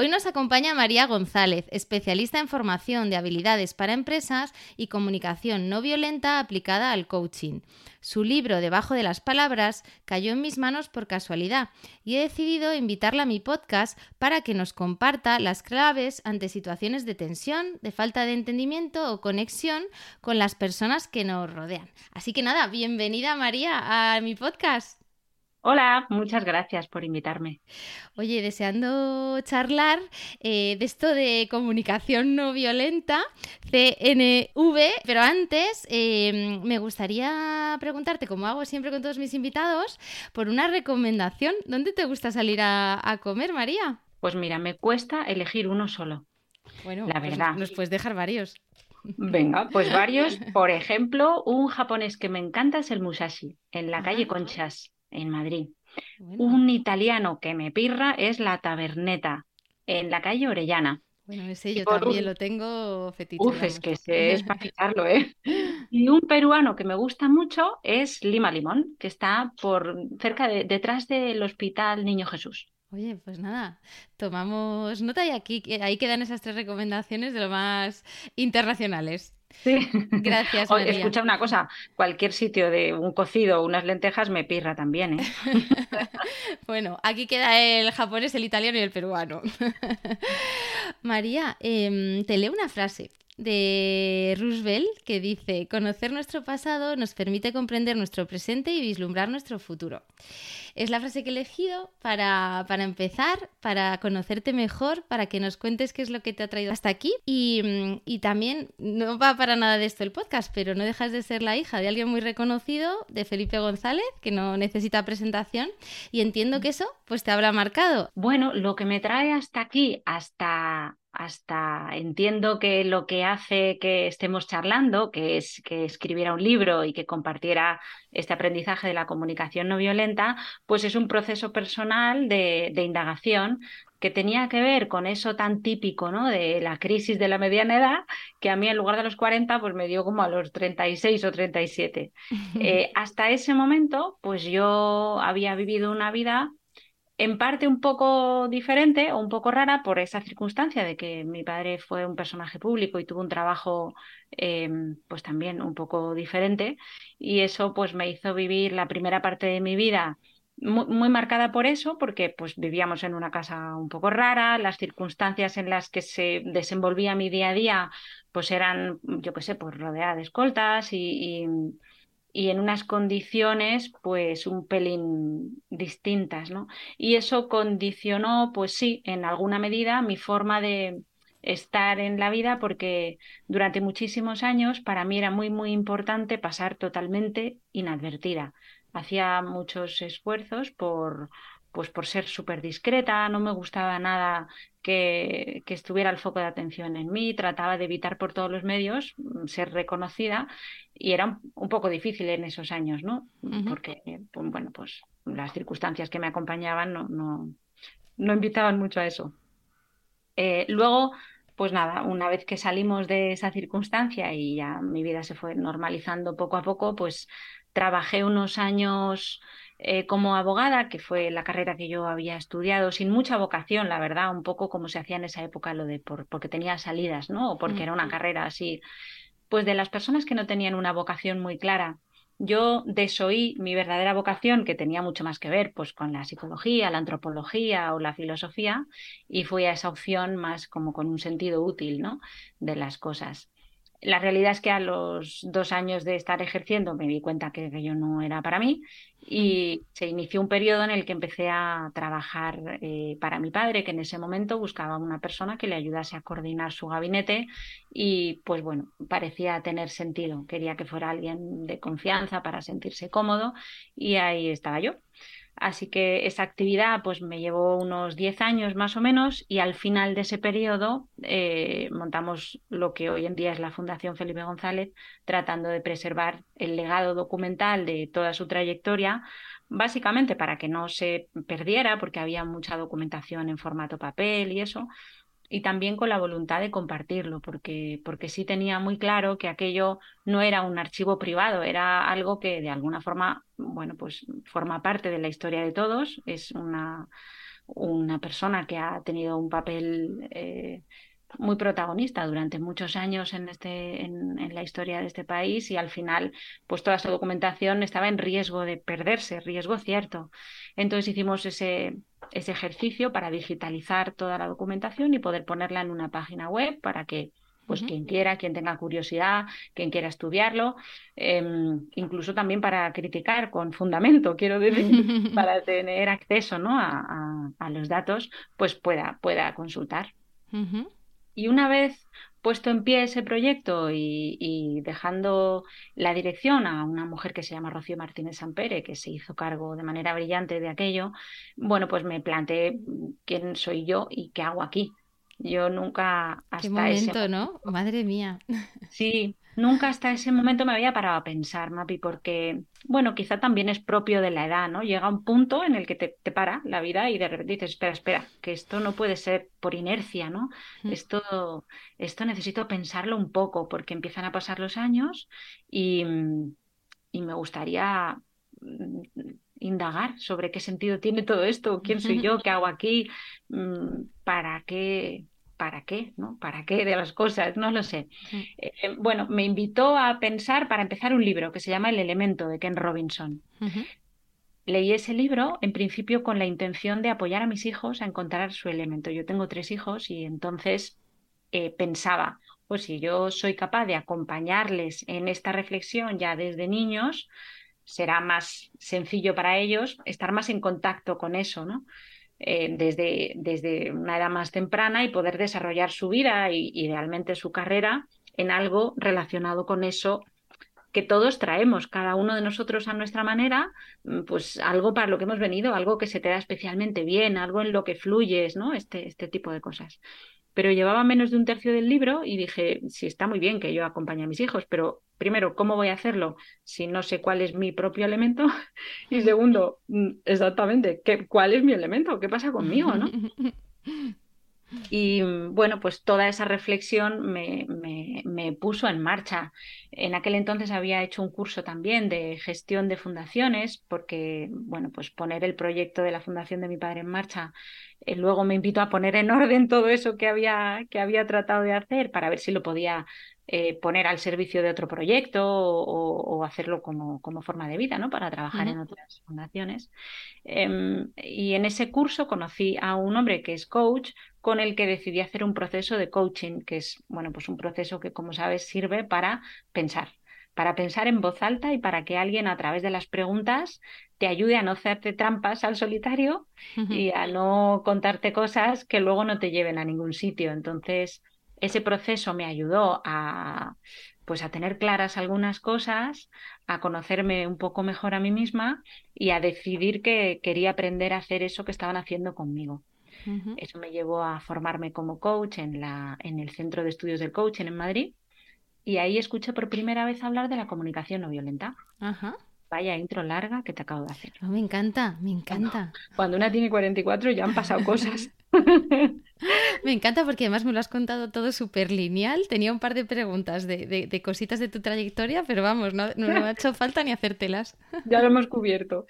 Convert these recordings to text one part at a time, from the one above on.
Hoy nos acompaña María González, especialista en formación de habilidades para empresas y comunicación no violenta aplicada al coaching. Su libro Debajo de las Palabras cayó en mis manos por casualidad y he decidido invitarla a mi podcast para que nos comparta las claves ante situaciones de tensión, de falta de entendimiento o conexión con las personas que nos rodean. Así que nada, bienvenida María a mi podcast. Hola, muchas gracias por invitarme. Oye, deseando charlar eh, de esto de comunicación no violenta, CNV, pero antes em, me gustaría preguntarte, como hago siempre con todos mis invitados, por una recomendación. ¿Dónde te gusta salir a, comer, María? Pues mira, me cuesta elegir uno solo. Bueno, la pues verdad. nos puedes dejar varios. Venga, pues varios. Por ejemplo, un japonés que me encanta es el Musashi, en la calle Conchas en Madrid. Un italiano que me pirra es la Taberneta, en la calle Orellana. Bueno, ese yo también lo tengo fetiche. Uf, es que es para quitarlo, ¿eh? Y un peruano que me gusta mucho es Lima Limón, que está por cerca de, detrás del Hospital Niño Jesús. Oye, pues nada, tomamos nota y aquí ahí quedan esas tres recomendaciones de lo más internacionales. Sí. Gracias. María. escucha una cosa, cualquier sitio de un cocido o unas lentejas me pirra también, ¿eh? bueno, aquí queda el japonés, el italiano y el peruano. María, em, te leo una frase de Roosevelt que dice, conocer nuestro pasado nos permite comprender nuestro presente y vislumbrar nuestro futuro. Es la frase que he elegido para, empezar, para conocerte mejor, para que nos cuentes qué es lo que te ha traído hasta aquí. Y, y, también, no va para nada de esto el podcast, pero no dejas de ser la hija de alguien muy reconocido, de Felipe González, que no necesita presentación. Y entiendo que eso pues te habrá marcado. Bueno, lo que me trae hasta aquí, hasta hasta entiendo que lo que hace que estemos charlando, que es que escribiera un libro y que compartiera este aprendizaje de la comunicación no violenta, pues es un proceso personal de, indagación que tenía que ver con eso tan típico ¿no? de la crisis de la mediana edad, que a mí en lugar de los 40, pues me dio como a los 36 o 37. Eh, hasta ese momento, pues yo había vivido una vida en parte un poco diferente o un poco rara por esa circunstancia de que mi padre fue un personaje público y tuvo un trabajo em, pues también un poco diferente. Y eso pues me hizo vivir la primera parte de mi vida muy, marcada por eso, porque pues vivíamos en una casa un poco rara, las circunstancias en las que se desenvolvía mi día a día pues eran, yo qué sé, pues rodeada de escoltas y y en unas condiciones pues un pelín distintas, ¿no? Y eso condicionó, pues sí, en alguna medida mi forma de estar en la vida porque durante muchísimos años para mí era muy muy importante pasar totalmente inadvertida. Hacía muchos esfuerzos por pues por ser súper discreta, no me gustaba nada que, que, estuviera el foco de atención en mí, trataba de evitar por todos los medios mm, ser reconocida y era un, poco difícil en esos años, ¿no? Porque, pues, bueno, pues las circunstancias que me acompañaban no, no, no invitaban mucho a eso. Eh, luego, pues nada, una vez que salimos de esa circunstancia y ya mi vida se fue normalizando poco a poco, pues trabajé unos años eh, como abogada, que fue la carrera que yo había estudiado, sin mucha vocación, la verdad, un poco como se hacía en esa época lo de por, porque tenía salidas, ¿no? O porque era una carrera así. Pues de las personas que no tenían una vocación muy clara, yo desoí mi verdadera vocación, que tenía mucho más que ver pues, con la psicología, la antropología o la filosofía, y fui a esa opción más como con un sentido útil ¿no? de las cosas. La realidad es que a los dos años de estar ejerciendo me di cuenta que yo no era para mí y se inició un periodo en el que empecé a trabajar eh, para mi padre, que en ese momento buscaba una persona que le ayudase a coordinar su gabinete y pues bueno, parecía tener sentido. Quería que fuera alguien de confianza para sentirse cómodo y ahí estaba yo. Así que esa actividad pues me llevó unos 10 años más o menos y al final de ese periodo eh, montamos lo que hoy en día es la Fundación Felipe González, tratando de preservar el legado documental de toda su trayectoria, básicamente para que no se perdiera, porque había mucha documentación en formato papel y eso, y también con la voluntad de compartirlo, porque, porque sí tenía muy claro que aquello no era un archivo privado, era algo que de alguna forma, bueno, pues forma parte de la historia de todos, es una, una persona que ha tenido un papel eh, muy protagonista durante muchos años en, este, en, en, la historia de este país y al final pues toda esa documentación estaba en riesgo de perderse, riesgo cierto. Entonces hicimos ese, ese ejercicio para digitalizar toda la documentación y poder ponerla en una página web para que pues quien quiera, quien tenga curiosidad, quien quiera estudiarlo, eh, incluso también para criticar con fundamento, quiero decir, para tener acceso ¿no? a, a, a, los datos, pues pueda, pueda consultar. Uh -huh. Y una vez puesto en pie ese proyecto y, y, dejando la dirección a una mujer que se llama Rocío Martínez Sampere, que se hizo cargo de manera brillante de aquello, bueno, pues me planteé quién soy yo y qué hago aquí. Yo nunca hasta Qué momento, ese ¿no? Madre mía. Sí, nunca hasta ese momento me había parado a pensar, Mapi, porque, bueno, quizá también es propio de la edad, ¿no? Llega un punto en el que te, te para la vida y de repente dices, espera, espera, que esto no puede ser por inercia, ¿no? Mm. Esto, esto necesito pensarlo un poco, porque empiezan a pasar los años y, y me gustaría mm, indagar sobre qué sentido tiene todo esto, quién soy yo, qué hago aquí, mm, para qué, para qué, ¿no? ¿Para qué de las cosas? No lo sé. Eh, bueno, me invitó a pensar para empezar un libro que se llama El elemento de Ken Robinson. Uh -huh. Leí ese libro en principio con la intención de apoyar a mis hijos a encontrar su elemento. Yo tengo tres hijos y entonces eh, pensaba, pues si yo soy capaz de acompañarles en esta reflexión ya desde niños, será más sencillo para ellos estar más en contacto con eso, ¿no? Eh, desde, desde una edad más temprana y poder desarrollar su vida y idealmente su carrera en algo relacionado con eso que todos traemos, cada uno de nosotros a nuestra manera, pues algo para lo que hemos venido, algo que se te da especialmente bien, algo en lo que fluyes, ¿no? Este, este tipo de cosas pero llevaba menos de un tercio del libro y dije, sí, está muy bien que yo acompañe a mis hijos, pero primero, ¿cómo voy a hacerlo si no sé cuál es mi propio elemento? Y segundo, mm, exactamente, ¿qué, ¿cuál es mi elemento? ¿Qué pasa conmigo? ¿no? Y bueno, pues toda esa reflexión me, me, me, puso en marcha. En aquel entonces había hecho un curso también de gestión de fundaciones, porque, bueno, pues poner el proyecto de la fundación de mi padre en marcha, eh, luego me invitó a poner en orden todo eso que había, que había tratado de hacer para ver si lo podía eh, poner al servicio de otro proyecto o, o hacerlo como, como, forma de vida, ¿no? Para trabajar uh -huh. en otras fundaciones. Eh, y en ese curso conocí a un hombre que es coach, con el que decidí hacer un proceso de coaching, que es, bueno, pues un proceso que, como sabes, sirve para pensar, para pensar en voz alta y para que alguien a través de las preguntas te ayude a no hacerte trampas al solitario uh -huh. y a no contarte cosas que luego no te lleven a ningún sitio. Entonces, ese proceso me ayudó a pues a tener claras algunas cosas, a conocerme un poco mejor a mí misma y a decidir que quería aprender a hacer eso que estaban haciendo conmigo. Uh -huh. Eso me llevó a formarme como coach en, la, en el Centro de Estudios del Coaching en Madrid y ahí escuché por primera vez hablar de la comunicación no violenta. Uh -huh. Vaya intro larga que te acabo de hacer. Oh, me encanta, me encanta. Cuando, cuando una tiene 44 ya han pasado cosas. Me encanta porque además me lo has contado todo súper lineal. Tenía un par de preguntas de, de, de, cositas de tu trayectoria, pero vamos, no, no, me ha hecho falta ni hacértelas. Ya lo hemos cubierto.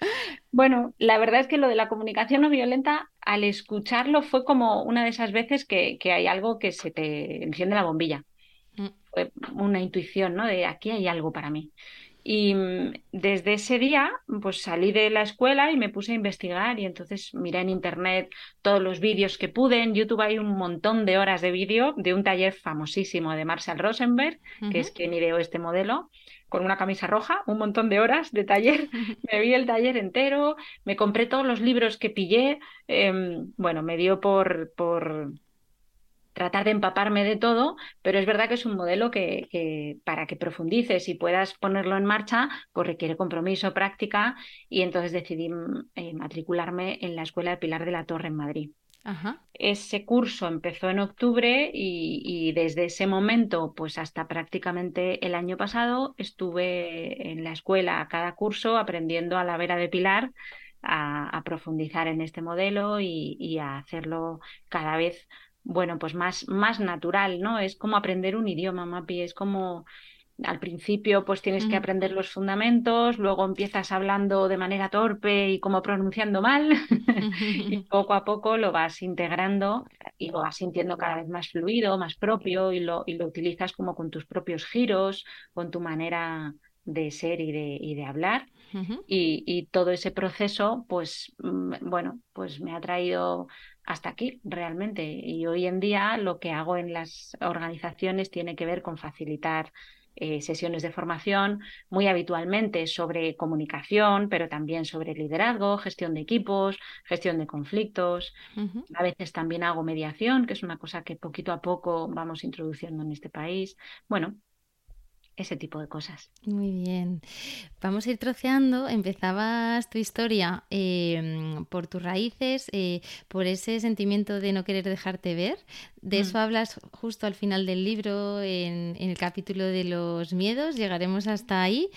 Bueno, la verdad es que lo de la comunicación no violenta, al escucharlo, fue como una de esas veces que, que hay algo que se te enciende la bombilla. Mm. Fue una intuición, ¿no? De aquí hay algo para mí. Y mm, desde ese día, pues salí de la escuela y me puse a investigar y entonces miré en internet todos los vídeos que pude. En YouTube hay un montón de horas de vídeo de un taller famosísimo de Marcel Rosenberg, que es quien ideó este modelo, con una camisa roja, un montón de horas de taller. me vi el taller entero, me compré todos los libros que pillé. Em, bueno, me dio por, por tratar de empaparme de todo, pero es verdad que es un modelo que, para que profundices y puedas ponerlo en marcha, pues requiere compromiso, práctica y entonces decidí mm, eh, matricularme en la Escuela de Pilar de la Torre en Madrid. Ese curso empezó en octubre y, desde ese momento, pues hasta prácticamente el año pasado, estuve en la escuela a cada curso aprendiendo a la vera de Pilar a, profundizar en este modelo y, y a hacerlo cada vez bueno, pues más, más natural, ¿no? Es como aprender un idioma, Mapi, es como al principio pues tienes que aprender los fundamentos, luego empiezas hablando de manera torpe y como pronunciando mal y poco a poco lo vas integrando y lo vas sintiendo cada vez más fluido, más propio y lo, y lo utilizas como con tus propios giros, con tu manera de ser y de, y de hablar. y, y, todo ese proceso, pues, mm, bueno, pues me ha traído hasta aquí realmente. Y hoy en día lo que hago en las organizaciones tiene que ver con facilitar eh, sesiones de formación muy habitualmente sobre comunicación, pero también sobre liderazgo, gestión de equipos, gestión de conflictos. A veces también hago mediación, que es una cosa que poquito a poco vamos introduciendo en este país. Bueno, ese tipo de cosas. Muy bien. Vamos a ir troceando. Empezabas tu historia em, por tus raíces, eh, por ese sentimiento de no querer dejarte ver. De eso mm. hablas justo al final del libro, en, el capítulo de los miedos. Llegaremos hasta ahí.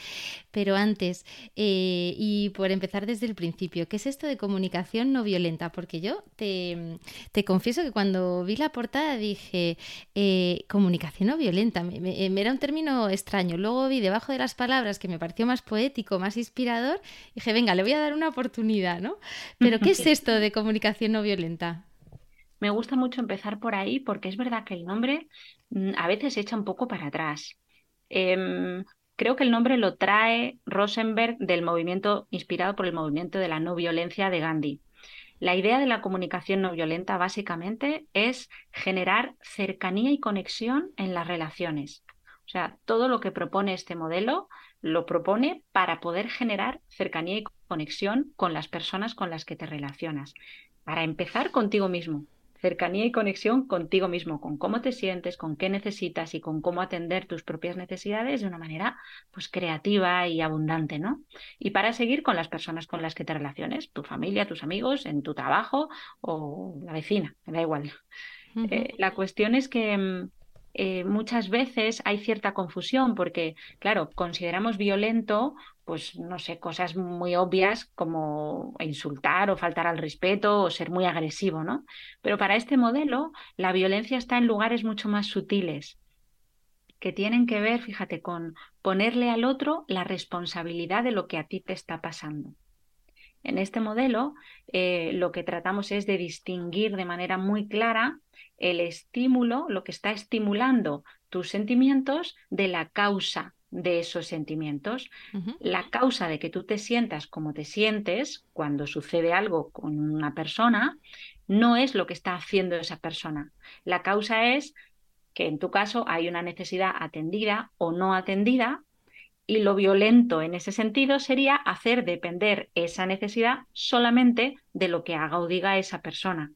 Pero antes, eh, y por empezar desde el principio, ¿qué es esto de comunicación no violenta? Porque yo te, confieso que cuando vi la portada dije, eh, comunicación no violenta. Me, me era un término extraño. Luego vi debajo de las palabras que me pareció más poético, más inspirador, y dije, venga, le voy a dar una oportunidad, ¿no? Pero ¿qué es esto de comunicación no violenta? Me gusta mucho empezar por ahí porque es verdad que el nombre mm, a veces echa un poco para atrás. Em, creo que el nombre lo trae Rosenberg del movimiento inspirado por el movimiento de la no violencia de Gandhi. La idea de la comunicación no violenta básicamente es generar cercanía y conexión en las relaciones. O sea, todo lo que propone este modelo lo propone para poder generar cercanía y conexión con las personas con las que te relacionas. Para empezar contigo mismo, cercanía y conexión contigo mismo, con cómo te sientes, con qué necesitas y con cómo atender tus propias necesidades de una manera pues creativa y abundante, ¿no? Y para seguir con las personas con las que te relaciones, tu familia, tus amigos, en tu trabajo o la vecina, me da igual. Eh, la cuestión es que mm, eh, muchas veces hay cierta confusión porque, claro, consideramos violento, pues no sé, cosas muy obvias como insultar o faltar al respeto o ser muy agresivo, ¿no? Pero para este modelo, la violencia está en lugares mucho más sutiles que tienen que ver, fíjate, con ponerle al otro la responsabilidad de lo que a ti te está pasando. En este modelo, eh, lo que tratamos es de distinguir de manera muy clara el estímulo, lo que está estimulando tus sentimientos, de la causa de esos sentimientos. La causa de que tú te sientas como te sientes cuando sucede algo con una persona no es lo que está haciendo esa persona. La causa es que en tu caso hay una necesidad atendida o no atendida y lo violento en ese sentido sería hacer depender esa necesidad solamente de lo que haga o diga esa persona.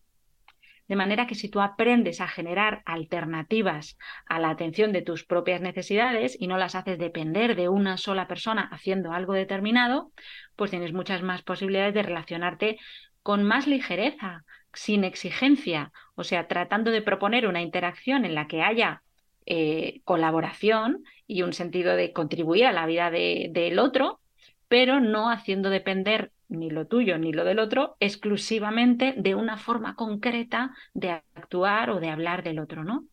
De manera que si tú aprendes a generar alternativas a la atención de tus propias necesidades y no las haces depender de una sola persona haciendo algo determinado, pues tienes muchas más posibilidades de relacionarte con más ligereza, sin exigencia, o sea, tratando de proponer una interacción en la que haya eh, colaboración y un sentido de contribuir a la vida del otro, pero no haciendo depender ni lo tuyo ni lo del otro exclusivamente de una forma concreta de actuar o de hablar del otro, ¿no?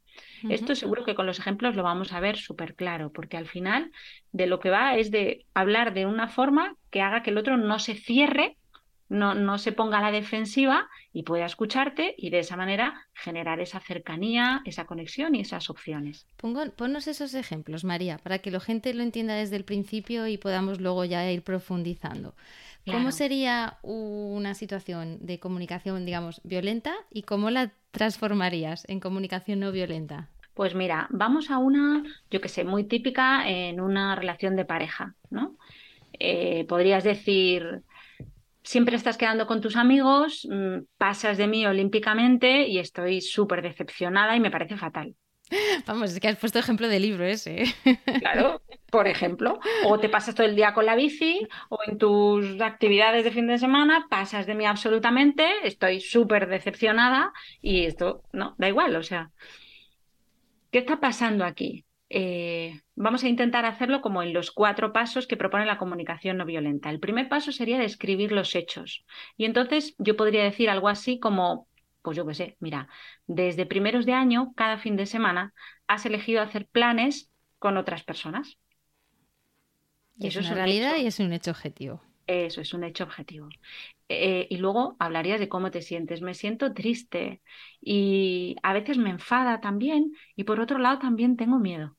Esto seguro que con los ejemplos lo vamos a ver súper claro, porque al final de lo que va es de hablar de una forma que haga que el otro no se cierre no, no se ponga a la defensiva y pueda escucharte y de esa manera generar esa cercanía, esa conexión y esas opciones. Pongo, ponnos esos ejemplos, María, para que la gente lo entienda desde el principio y podamos luego ya ir profundizando. ¿Cómo sería una situación de comunicación, digamos, violenta y cómo la transformarías en comunicación no violenta? Pues mira, vamos a una, yo que sé, muy típica en una relación de pareja, ¿no? Eh, podrías decir, siempre estás quedando con tus amigos, mm, pasas de mí olímpicamente y estoy súper decepcionada y me parece fatal. Vamos, es que has puesto ejemplo de libro ese. Claro, por ejemplo. O te pasas todo el día con la bici, o en tus actividades de fin de semana pasas de mí absolutamente, estoy súper decepcionada y esto, no, da igual, o sea. ¿Qué está pasando aquí? Eh, vamos a intentar hacerlo como en los cuatro pasos que propone la comunicación no violenta. El primer paso sería describir los hechos. Y entonces yo podría decir algo así como, pues yo qué sé, mira, desde primeros de año, cada fin de semana, has elegido hacer planes con otras personas. Y eso es una realidad y es un hecho objetivo. Eso es un hecho objetivo. Eh, y luego hablarías de cómo te sientes. Me siento triste y a veces me enfada también y por otro lado también tengo miedo.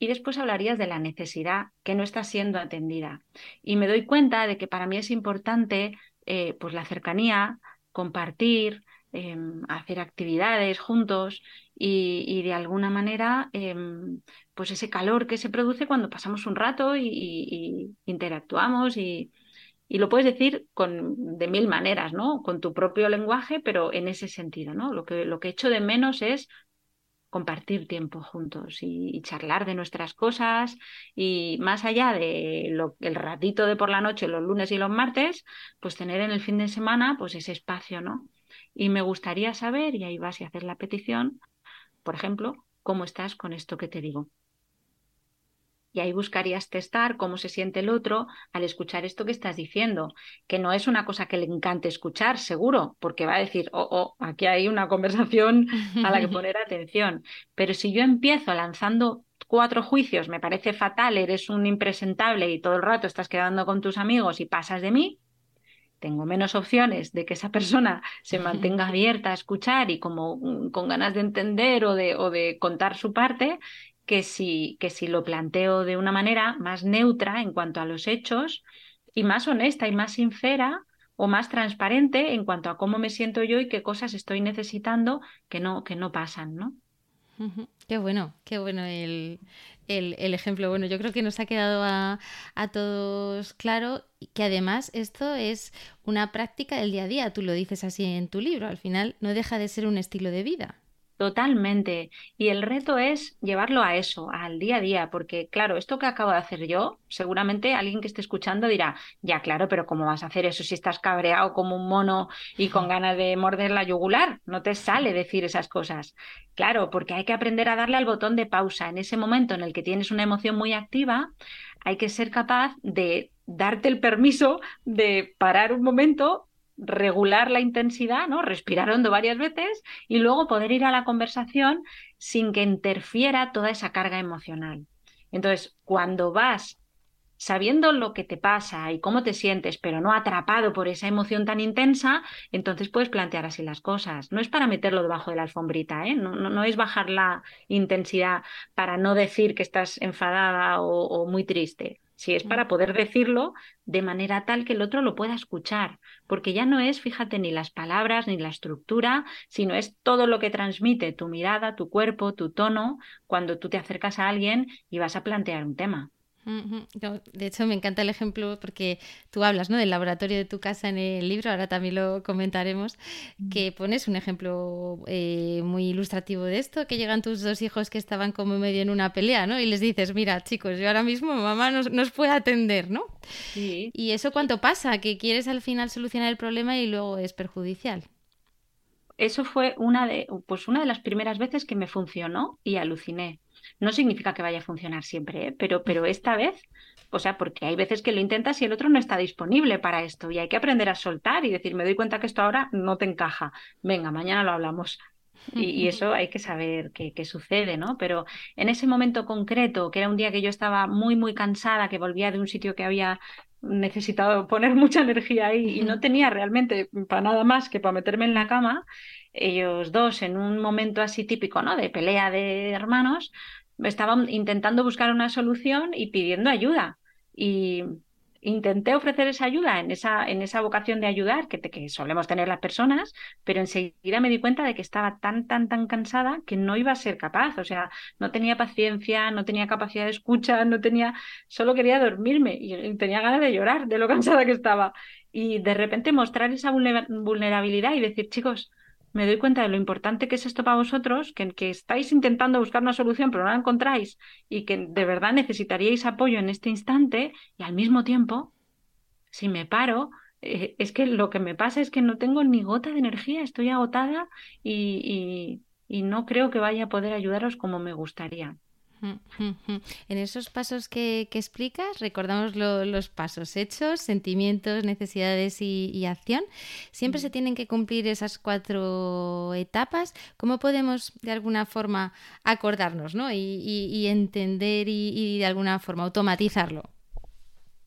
Y después hablarías de la necesidad que no está siendo atendida. Y me doy cuenta de que para mí es importante eh, pues la cercanía, compartir, em, hacer actividades juntos y, de alguna manera em, pues ese calor que se produce cuando pasamos un rato y, interactuamos y, lo puedes decir con, de mil maneras, ¿no? Con tu propio lenguaje, pero en ese sentido, ¿no? Lo que, lo que echo de menos es compartir tiempo juntos y, charlar de nuestras cosas y más allá de lo, el ratito de por la noche, los lunes y los martes, pues tener en el fin de semana pues ese espacio, ¿no? Y me gustaría saber, y ahí vas y hacer la petición, por ejemplo, cómo estás con esto que te digo y ahí buscarías testar cómo se siente el otro al escuchar esto que estás diciendo, que no es una cosa que le encante escuchar, seguro, porque va a decir, oh, oh, aquí hay una conversación a la que poner atención. Pero si yo empiezo lanzando cuatro juicios, me parece fatal, eres un impresentable y todo el rato estás quedando con tus amigos y pasas de mí, tengo menos opciones de que esa persona se mantenga abierta a escuchar y como mm, con ganas de entender o de, o de contar su parte que si, que si lo planteo de una manera más neutra en cuanto a los hechos y más honesta y más sincera o más transparente en cuanto a cómo me siento yo y qué cosas estoy necesitando que no, que no pasan, ¿no? Qué bueno, qué bueno el, el, ejemplo. Bueno, yo creo que nos ha quedado a, a, todos claro que además esto es una práctica del día a día. Tú lo dices así en tu libro. Al final no deja de ser un estilo de vida. Totalmente. Y el reto es llevarlo a eso, al día a día, porque claro, esto que acabo de hacer yo, seguramente alguien que esté escuchando dirá, ya claro, pero ¿cómo vas a hacer eso si estás cabreado como un mono y con ganas de morder la yugular? No te sale decir esas cosas. Claro, porque hay que aprender a darle al botón de pausa. En ese momento en el que tienes una emoción muy activa, hay que ser capaz de darte el permiso de parar un momento regular la intensidad, ¿no? Respirar hondo varias veces y luego poder ir a la conversación sin que interfiera toda esa carga emocional. Entonces, cuando vas sabiendo lo que te pasa y cómo te sientes, pero no atrapado por esa emoción tan intensa, entonces puedes plantear así las cosas. No es para meterlo debajo de la alfombrita, ¿eh? no, no, es bajar la intensidad para no decir que estás enfadada o muy triste si es para poder decirlo de manera tal que el otro lo pueda escuchar, porque ya no es, fíjate, ni las palabras ni la estructura, sino es todo lo que transmite tu mirada, tu cuerpo, tu tono, cuando tú te acercas a alguien y vas a plantear un tema de hecho, me encanta el ejemplo porque tú hablas ¿no? del laboratorio de tu casa en el libro, ahora también lo comentaremos, que pones un ejemplo eh, muy ilustrativo de esto, que llegan tus dos hijos que estaban como medio en una pelea, ¿no? Y les dices, mira, chicos, yo ahora mismo mamá nos, nos puede atender, ¿no? Sí. Y eso cuánto pasa, que quieres al final solucionar el problema y luego es perjudicial. Eso fue una de, pues una de las primeras veces que me funcionó y aluciné no significa que vaya a funcionar siempre, ¿eh? pero, pero esta vez, o sea, porque hay veces que lo intentas y el otro no está disponible para esto y hay que aprender a soltar y decir, me doy cuenta que esto ahora no te encaja. Venga, mañana lo hablamos. Y, eso hay que saber qué, qué, sucede, ¿no? Pero en ese momento concreto, que era un día que yo estaba muy, muy cansada, que volvía de un sitio que había necesitado poner mucha energía ahí y no tenía realmente para nada más que para meterme en la cama, ellos dos en un momento así típico, ¿no? De pelea de hermanos, estaban intentando buscar una solución y pidiendo ayuda. Y intenté ofrecer esa ayuda en esa, en esa vocación de ayudar que, que, solemos tener las personas, pero enseguida me di cuenta de que estaba tan, tan, tan cansada que no iba a ser capaz. O sea, no tenía paciencia, no tenía capacidad de escucha, no tenía, solo quería dormirme y tenía ganas de llorar de lo cansada que estaba. Y de repente mostrar esa vulnerabilidad y decir, chicos, me doy cuenta de lo importante que es esto para vosotros, que, que estáis intentando buscar una solución pero no la encontráis y que de verdad necesitaríais apoyo en este instante y al mismo tiempo, si me paro, eh, es que lo que me pasa es que no tengo ni gota de energía, estoy agotada y, y no creo que vaya a poder ayudaros como me gustaría. En esos pasos que, explicas, recordamos los pasos hechos, sentimientos, necesidades y, acción. Siempre se tienen que cumplir esas cuatro etapas. ¿Cómo podemos de alguna forma acordarnos ¿no? y, entender y, de alguna forma automatizarlo?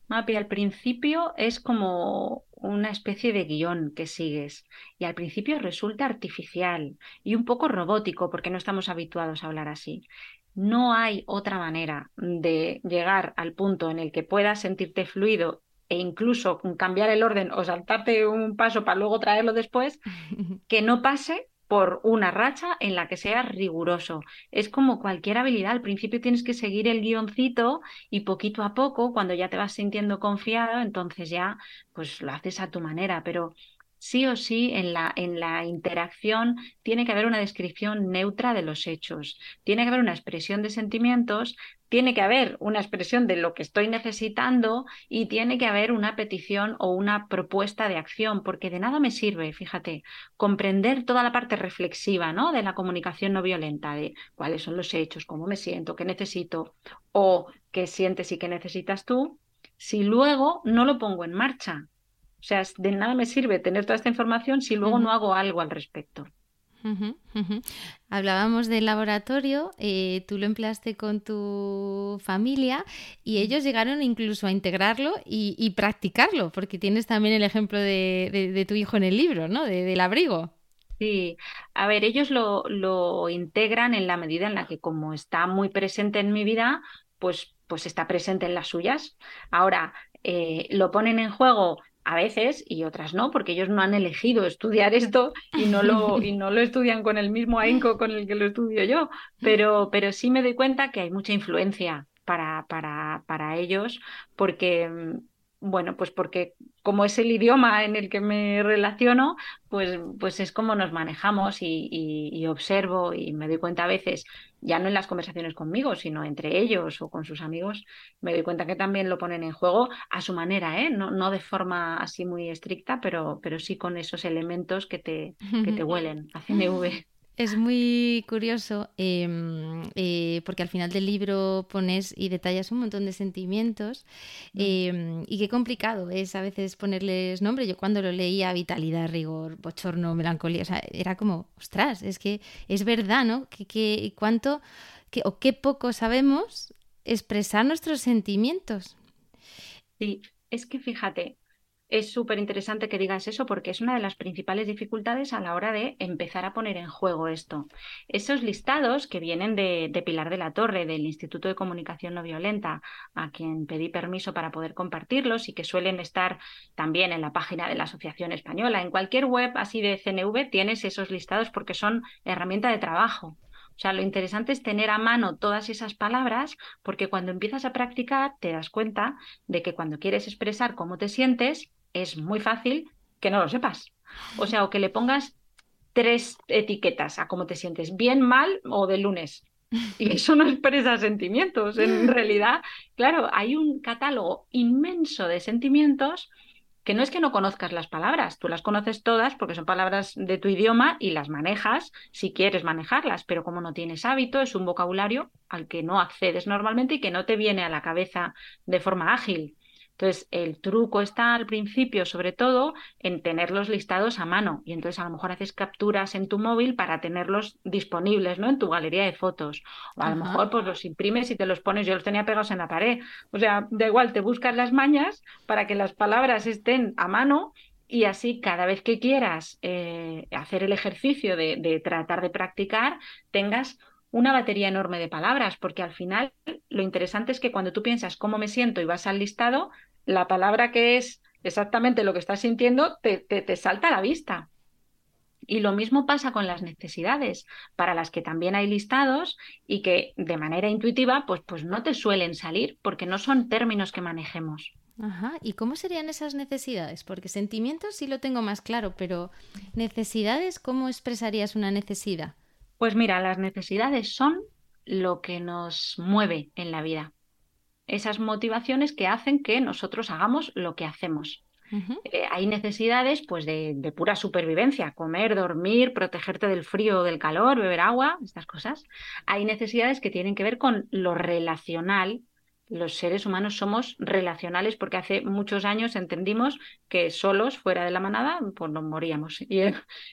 Mapi, al principio es como una especie de guion que sigues y al principio resulta artificial y un poco robótico porque no estamos habituados a hablar así. No hay otra manera de llegar al punto en el que puedas sentirte fluido e incluso cambiar el orden o saltarte un paso para luego traerlo después, que no pase por una racha en la que seas riguroso. Es como cualquier habilidad, al principio tienes que seguir el guioncito y poquito a poco, cuando ya te vas sintiendo confiado, entonces ya pues lo haces a tu manera, pero sí o sí en la, en la interacción tiene que haber una descripción neutra de los hechos, tiene que haber una expresión de sentimientos, tiene que haber una expresión de lo que estoy necesitando y tiene que haber una petición o una propuesta de acción, porque de nada me sirve, fíjate, comprender toda la parte reflexiva ¿no? de la comunicación no violenta, de cuáles son los hechos, cómo me siento, qué necesito o qué sientes y qué necesitas tú, si luego no lo pongo en marcha. O sea, de nada me sirve tener toda esta información si luego no hago algo al respecto. Hablábamos del laboratorio, eh, tú lo empleaste con tu familia y ellos llegaron incluso a integrarlo y, practicarlo, porque tienes también el ejemplo de, tu hijo en el libro, ¿no? del abrigo. Sí, a ver, ellos lo, lo, integran en la medida en la que como está muy presente en mi vida, pues, pues está presente en las suyas. Ahora, eh, lo ponen en juego a veces y otras no, porque ellos no han elegido estudiar esto y no lo, y no lo estudian con el mismo ahínco con el que lo estudio yo, pero, pero sí me doy cuenta que hay mucha influencia para, para, para ellos, porque mm, bueno, pues porque como es el idioma en el que me relaciono, pues, pues es como nos manejamos y, y, observo y me doy cuenta a veces, ya no en las conversaciones conmigo, sino entre ellos o con sus amigos, me doy cuenta que también lo ponen en juego a su manera, ¿eh? no, no de forma así muy estricta, pero, pero sí con esos elementos que te, que te huelen a CNV. Es muy curioso em, eh, porque al final del libro pones y detallas un montón de sentimientos mm. em, y qué complicado es a veces ponerles nombre. Yo cuando lo leía, vitalidad, rigor, bochorno, melancolía, o sea, era como, ostras, es que es verdad, ¿no? Que, cuánto que, o qué poco sabemos expresar nuestros sentimientos. Sí, es que fíjate, es súper interesante que digas eso porque es una de las principales dificultades a la hora de empezar a poner en juego esto. Esos listados que vienen de, Pilar de la Torre, del Instituto de Comunicación No Violenta, a quien pedí permiso para poder compartirlos y que suelen estar también en la página de la Asociación Española. En cualquier web así de CNV tienes esos listados porque son herramienta de trabajo. O sea, lo interesante es tener a mano todas esas palabras porque cuando empiezas a practicar te das cuenta de que cuando quieres expresar cómo te sientes, es muy fácil que no lo sepas. O sea, o que le pongas tres etiquetas a cómo te sientes, bien, mal o de lunes. Y eso no expresa sentimientos. En realidad, claro, hay un catálogo inmenso de sentimientos que no es que no conozcas las palabras, tú las conoces todas porque son palabras de tu idioma y las manejas si quieres manejarlas, pero como no tienes hábito, es un vocabulario al que no accedes normalmente y que no te viene a la cabeza de forma ágil Entonces, el truco está al principio, sobre todo, en tenerlos listados a mano. Y entonces a lo mejor haces capturas en tu móvil para tenerlos disponibles, ¿no? En tu galería de fotos. O a lo mejor pues los imprimes y te los pones. Yo los tenía pegados en la pared. O sea, da igual, te buscas las mañas para que las palabras estén a mano y así cada vez que quieras eh, hacer el ejercicio de, de, tratar de practicar, tengas una batería enorme de palabras, porque al final lo interesante es que cuando tú piensas cómo me siento y vas al listado, la palabra que es exactamente lo que estás sintiendo te, te, salta a la vista. Y lo mismo pasa con las necesidades, para las que también hay listados y que de manera intuitiva pues, pues no te suelen salir porque no son términos que manejemos. Ajá. ¿Y cómo serían esas necesidades? Porque sentimientos sí lo tengo más claro, pero necesidades, ¿cómo expresarías una necesidad? Pues mira, las necesidades son lo que nos mueve en la vida. Esas motivaciones que hacen que nosotros hagamos lo que hacemos. Eh, hay necesidades pues de, de, pura supervivencia, comer, dormir, protegerte del frío o del calor, beber agua, estas cosas. Hay necesidades que tienen que ver con lo relacional los seres humanos somos relacionales porque hace muchos años entendimos que solos, fuera de la manada, pues nos moríamos.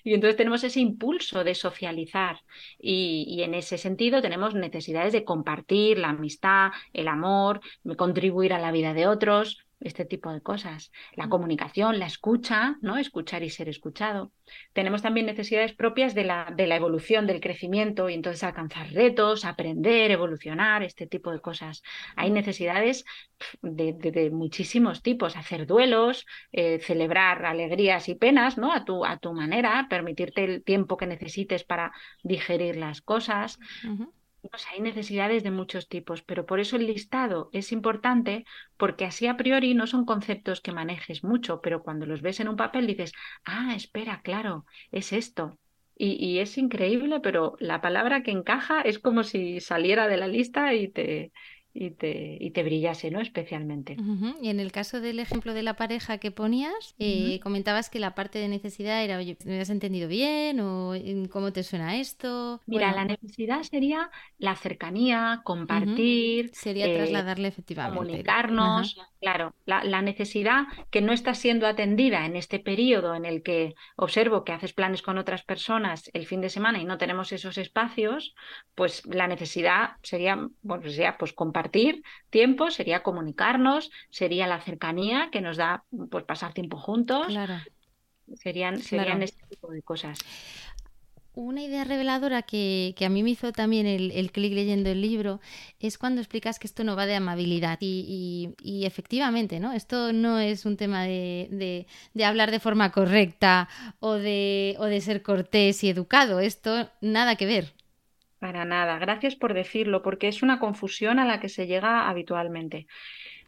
Y, entonces tenemos ese impulso de socializar y, y, en ese sentido tenemos necesidades de compartir la amistad, el amor, contribuir a la vida de otros este tipo de cosas. La mm. comunicación, la escucha, ¿no? Escuchar y ser escuchado. Tenemos también necesidades propias de la, de la evolución, del crecimiento, y entonces alcanzar retos, aprender, evolucionar, este tipo de cosas. Hay necesidades de, de, muchísimos tipos, hacer duelos, eh, celebrar alegrías y penas, ¿no? A tu, a tu manera, permitirte el tiempo que necesites para digerir las cosas hay necesidades de muchos tipos, pero por eso el listado es importante porque así a priori no son conceptos que manejes mucho, pero cuando los ves en un papel dices, ah, espera, claro, es esto. Y, y es increíble, pero la palabra que encaja es como si saliera de la lista y te, y te, y te brillase, ¿no? Especialmente. Y en el caso del ejemplo de la pareja que ponías, eh, comentabas que la parte de necesidad era, oye, ¿me has entendido bien? ¿O cómo te suena esto? Mira, la necesidad sería la cercanía, compartir. Sería eh, trasladarle efectivamente. Comunicarnos. Claro, la, la, necesidad que no está siendo atendida en este periodo en el que observo que haces planes con otras personas el fin de semana y no tenemos esos espacios, pues la necesidad sería, bueno, sería pues compartir tiempo, sería comunicarnos, sería la cercanía que nos da pues pasar tiempo juntos. Claro. Serían, serían este tipo de cosas una idea reveladora que, a mí me hizo también el, clic leyendo el libro es cuando explicas que esto no va de amabilidad y, efectivamente, ¿no? Esto no es un tema de, hablar de forma correcta o de, o de ser cortés y educado, esto nada que ver. Para nada, gracias por decirlo, porque es una confusión a la que se llega habitualmente.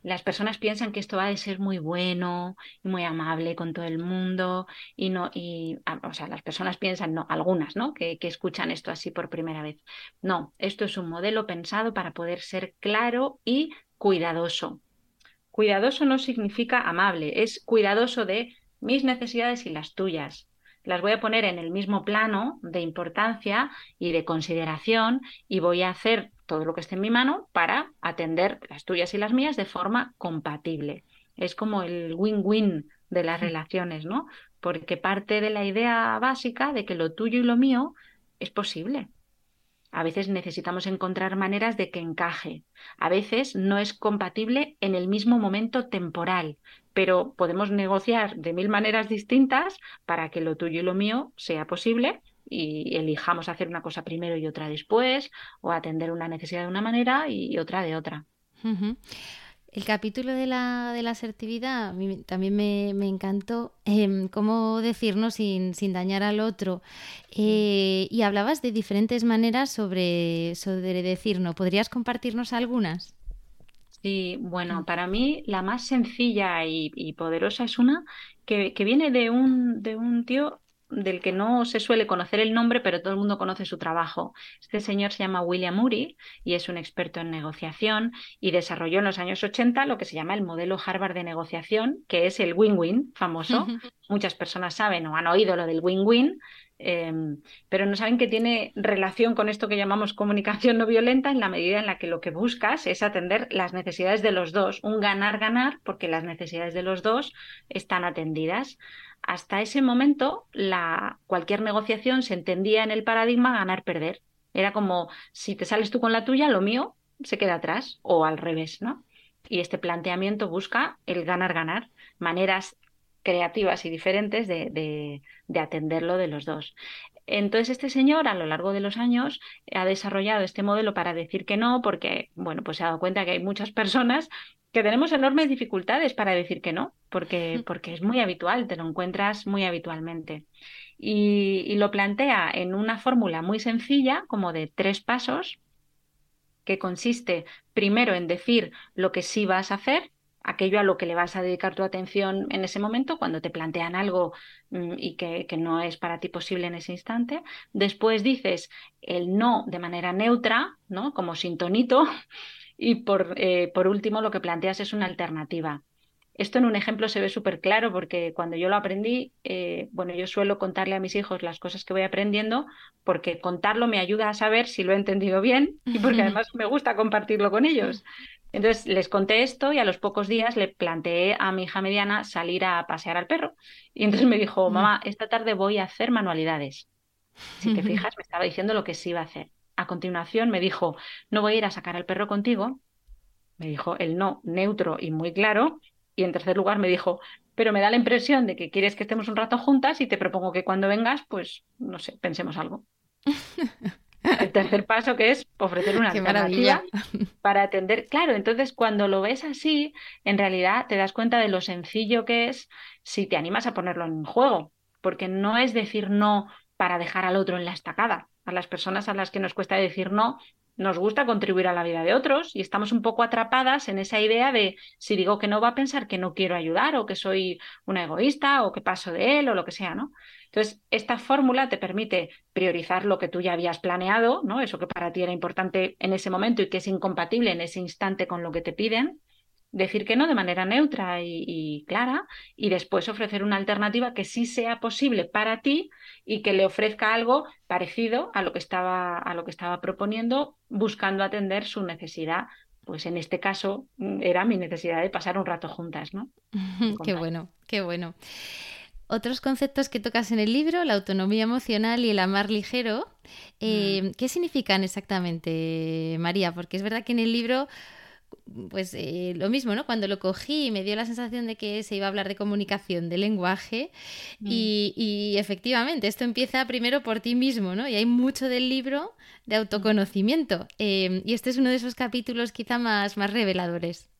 Las personas piensan que esto va a ser muy bueno y muy amable con todo el mundo y no y ah, o sea las personas piensan no algunas no que, que escuchan esto así por primera vez. No esto es un modelo pensado para poder ser claro y cuidadoso. Cuidadoso no significa amable es cuidadoso de mis necesidades y las tuyas las voy a poner en el mismo plano de importancia y de consideración y voy a hacer todo lo que esté en mi mano para atender las tuyas y las mías de forma compatible. Es como el win-win de las relaciones, ¿no? Porque parte de la idea básica de que lo tuyo y lo mío es posible. A veces necesitamos encontrar maneras de que encaje. A veces no es compatible en el mismo momento temporal, pero podemos negociar de mil maneras distintas para que lo tuyo y lo mío sea posible y elijamos hacer una cosa primero y otra después, o atender una necesidad de una manera y otra de otra. El capítulo de la, de la asertividad también me, encantó, eh, cómo decirnos sin, sin, dañar al otro. Eh, y hablabas de diferentes maneras sobre, sobre decirnos. ¿Podrías compartirnos algunas? Sí, bueno, para mí la más sencilla y, poderosa es una que, que, viene de un, de un tío del que no se suele conocer el nombre, pero todo el mundo conoce su trabajo. Este señor se llama William Murray y es un experto en negociación y desarrolló en los años 80 lo que se llama el modelo Harvard de negociación, que es el win-win famoso. muchas personas saben o han oído lo del win-win, em, pero no saben que tiene relación con esto que llamamos comunicación no violenta en la medida en la que lo que buscas es atender las necesidades de los dos, un ganar-ganar, porque las necesidades de los dos están atendidas. Hasta ese momento, la, cualquier negociación se entendía en el paradigma ganar-perder. Era como si te sales tú con la tuya, lo mío se queda atrás o al revés, ¿no? Y este planteamiento busca el ganar-ganar, maneras creativas y diferentes de, atenderlo de los dos. Entonces, este señor a lo largo de los años ha desarrollado este modelo para decir que no, porque, bueno, pues se ha dado cuenta que hay muchas personas que tenemos enormes dificultades para decir que no, porque, porque es muy habitual, te lo encuentras muy habitualmente. Y, y lo plantea en una fórmula muy sencilla, como de tres pasos, que consiste primero en decir lo que sí vas a hacer, aquello a lo que le vas a dedicar tu atención en ese momento, cuando te plantean algo mm, y que, no es para ti posible en ese instante. Después dices el no de manera neutra, ¿no? Como sintonito. Y por, eh, por último, lo que planteas es una alternativa. Esto en un ejemplo se ve súper claro porque cuando yo lo aprendí, eh, bueno, yo suelo contarle a mis hijos las cosas que voy aprendiendo porque contarlo me ayuda a saber si lo he entendido bien y porque además me gusta compartirlo con ellos. Entonces les conté esto y a los pocos días le planteé a mi hija mediana salir a pasear al perro. Y entonces me dijo, mm. mamá, esta tarde voy a hacer manualidades. Si te fijas, me estaba diciendo lo que sí iba a hacer. A continuación me dijo, no voy a ir a sacar al perro contigo. Me dijo el no neutro y muy claro. Y en tercer lugar me dijo, pero me da la impresión de que quieres que estemos un rato juntas y te propongo que cuando vengas, pues, no sé, pensemos algo. El tercer paso que es ofrecer una alternativa para atender. Claro, entonces cuando lo ves así, en realidad te das cuenta de lo sencillo que es si te animas a ponerlo en juego, porque no es decir no para dejar al otro en la estacada. A las personas a las que nos cuesta decir no, nos gusta contribuir a la vida de otros y estamos un poco atrapadas en esa idea de si digo que no va a pensar que no quiero ayudar o que soy una egoísta o que paso de él o lo que sea, ¿no? Entonces, esta fórmula te permite priorizar lo que tú ya habías planeado, ¿no? Eso que para ti era importante en ese momento y que es incompatible en ese instante con lo que te piden, decir que no de manera neutra y, clara y después ofrecer una alternativa que sí sea posible para ti y que le ofrezca algo parecido a lo que estaba, a lo que estaba proponiendo, buscando atender su necesidad. Pues en este caso mm, era mi necesidad de pasar un rato juntas, ¿no? qué bueno, qué bueno. Otros conceptos que tocas en el libro, la autonomía emocional y el amar ligero, eh, mm. ¿qué significan exactamente, María? Porque es verdad que en el libro pues eh, lo mismo, ¿no? Cuando lo cogí me dio la sensación de que se iba a hablar de comunicación, de lenguaje mm. y, efectivamente esto empieza primero por ti mismo, ¿no? Y hay mucho del libro de autoconocimiento eh, y este es uno de esos capítulos quizá más, más reveladores.